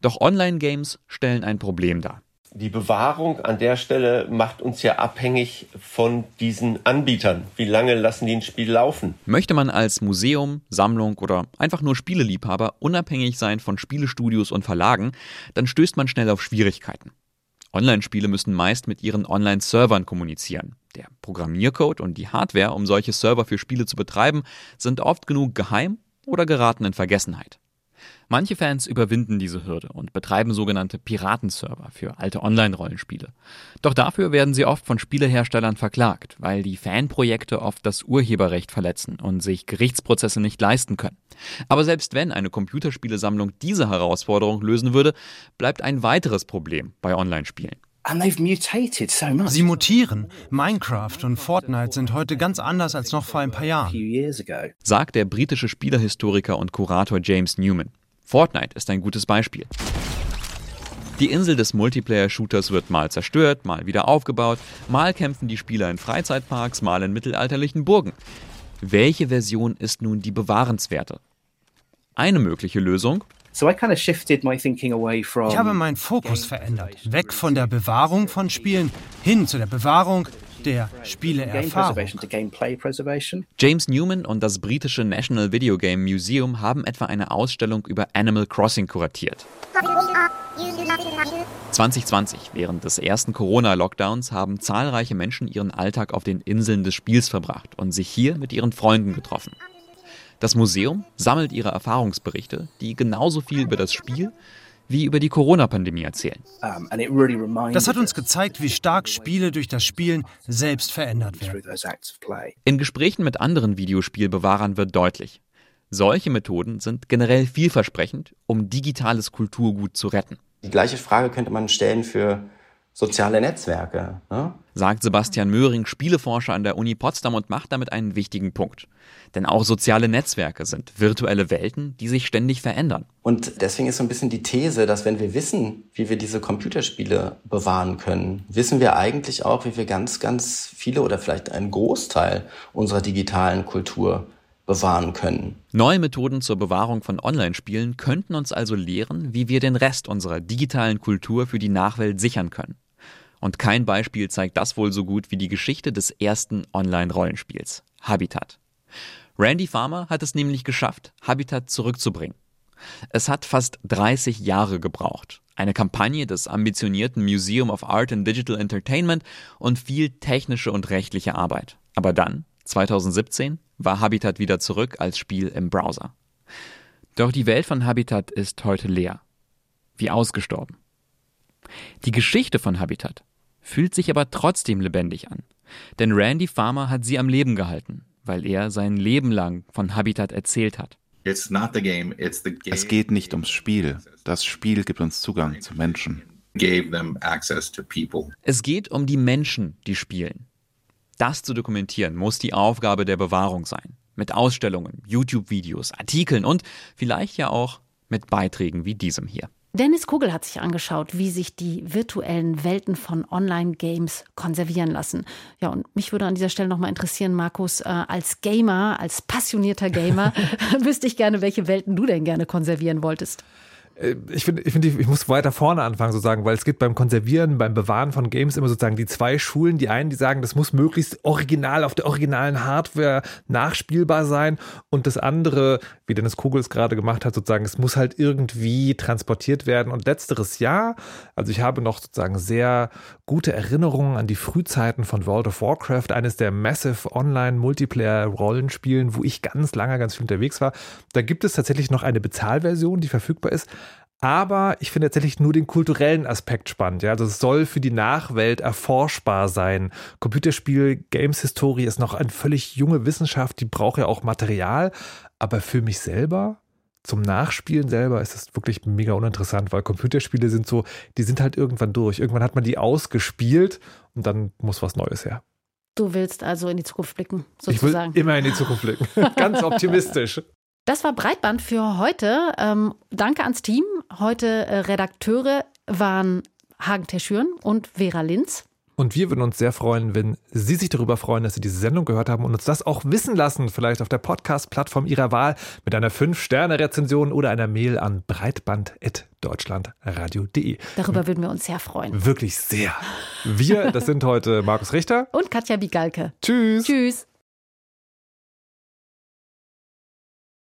Doch Online-Games stellen ein Problem dar. Die Bewahrung an der Stelle macht uns ja abhängig von diesen Anbietern. Wie lange lassen die ein Spiel laufen? Möchte man als Museum, Sammlung oder einfach nur Spieleliebhaber unabhängig sein von Spielestudios und Verlagen, dann stößt man schnell auf Schwierigkeiten. Online-Spiele müssen meist mit ihren Online-Servern kommunizieren. Der Programmiercode und die Hardware, um solche Server für Spiele zu betreiben, sind oft genug geheim oder geraten in Vergessenheit. Manche Fans überwinden diese Hürde und betreiben sogenannte Piratenserver für alte Online-Rollenspiele. Doch dafür werden sie oft von Spieleherstellern verklagt, weil die Fanprojekte oft das Urheberrecht verletzen und sich Gerichtsprozesse nicht leisten können. Aber selbst wenn eine Computerspielesammlung diese Herausforderung lösen würde, bleibt ein weiteres Problem bei Online-Spielen. Sie mutieren. Minecraft und Fortnite sind heute ganz anders als noch vor ein paar Jahren. Sagt der britische Spielerhistoriker und Kurator James Newman. Fortnite ist ein gutes Beispiel. Die Insel des Multiplayer-Shooters wird mal zerstört, mal wieder aufgebaut, mal kämpfen die Spieler in Freizeitparks, mal in mittelalterlichen Burgen. Welche Version ist nun die bewahrenswerte? Eine mögliche Lösung. Ich habe meinen Fokus verändert, weg von der Bewahrung von Spielen hin zu der Bewahrung der Spieleerfahrung. James Newman und das britische National Video Game Museum haben etwa eine Ausstellung über Animal Crossing kuratiert. 2020, während des ersten Corona-Lockdowns, haben zahlreiche Menschen ihren Alltag auf den Inseln des Spiels verbracht und sich hier mit ihren Freunden getroffen. Das Museum sammelt ihre Erfahrungsberichte, die genauso viel über das Spiel wie über die Corona-Pandemie erzählen. Das hat uns gezeigt, wie stark Spiele durch das Spielen selbst verändert werden. In Gesprächen mit anderen Videospielbewahrern wird deutlich, solche Methoden sind generell vielversprechend, um digitales Kulturgut zu retten. Die gleiche Frage könnte man stellen für soziale Netzwerke. Ne? Sagt Sebastian Möhring, Spieleforscher an der Uni Potsdam und macht damit einen wichtigen Punkt. Denn auch soziale Netzwerke sind virtuelle Welten, die sich ständig verändern. Und deswegen ist so ein bisschen die These, dass wenn wir wissen, wie wir diese Computerspiele bewahren können, wissen wir eigentlich auch, wie wir ganz, ganz viele oder vielleicht einen Großteil unserer digitalen Kultur bewahren können. Neue Methoden zur Bewahrung von Online-Spielen könnten uns also lehren, wie wir den Rest unserer digitalen Kultur für die Nachwelt sichern können. Und kein Beispiel zeigt das wohl so gut wie die Geschichte des ersten Online-Rollenspiels, Habitat. Randy Farmer hat es nämlich geschafft, Habitat zurückzubringen. Es hat fast 30 Jahre gebraucht. Eine Kampagne des ambitionierten Museum of Art and Digital Entertainment und viel technische und rechtliche Arbeit. Aber dann, 2017, war Habitat wieder zurück als Spiel im Browser. Doch die Welt von Habitat ist heute leer. Wie ausgestorben. Die Geschichte von Habitat fühlt sich aber trotzdem lebendig an. Denn Randy Farmer hat sie am Leben gehalten, weil er sein Leben lang von Habitat erzählt hat. Es geht nicht ums Spiel. Das Spiel gibt uns Zugang zu Menschen. Es geht um die Menschen, die spielen. Das zu dokumentieren muss die Aufgabe der Bewahrung sein. Mit Ausstellungen, YouTube-Videos, Artikeln und vielleicht ja auch mit Beiträgen wie diesem hier. Dennis Kugel hat sich angeschaut, wie sich die virtuellen Welten von Online-Games konservieren lassen. Ja, und mich würde an dieser Stelle nochmal interessieren, Markus, äh, als Gamer, als passionierter Gamer, wüsste ich gerne, welche Welten du denn gerne konservieren wolltest. Äh, ich finde, ich, find, ich muss weiter vorne anfangen sozusagen, weil es gibt beim Konservieren, beim Bewahren von Games immer sozusagen die zwei Schulen. Die einen, die sagen, das muss möglichst original auf der originalen Hardware nachspielbar sein und das andere, wie Dennis Kugel es gerade gemacht hat, sozusagen, es muss halt irgendwie transportiert werden. Und letzteres Jahr, also ich habe noch sozusagen sehr gute Erinnerungen an die Frühzeiten von World of Warcraft, eines der Massive Online Multiplayer Rollenspielen, wo ich ganz lange, ganz viel unterwegs war. Da gibt es tatsächlich noch eine Bezahlversion, die verfügbar ist. Aber ich finde tatsächlich nur den kulturellen Aspekt spannend. Ja? Also es soll für die Nachwelt erforschbar sein. Computerspiel, Games-Historie ist noch eine völlig junge Wissenschaft, die braucht ja auch Material. Aber für mich selber, zum Nachspielen selber, ist es wirklich mega uninteressant, weil Computerspiele sind so, die sind halt irgendwann durch. Irgendwann hat man die ausgespielt und dann muss was Neues her. Du willst also in die Zukunft blicken, sozusagen. Ich will immer in die Zukunft blicken. Ganz optimistisch. Das war Breitband für heute. Ähm, danke ans Team. Heute äh, Redakteure waren Hagen Teschüren und Vera Linz. Und wir würden uns sehr freuen, wenn Sie sich darüber freuen, dass Sie diese Sendung gehört haben und uns das auch wissen lassen, vielleicht auf der Podcast-Plattform Ihrer Wahl mit einer 5-Sterne-Rezension oder einer Mail an breitband.deutschlandradio.de. Darüber würden wir uns sehr freuen. Wirklich sehr. Wir, das sind heute Markus Richter und Katja Bigalke. Tschüss. Tschüss.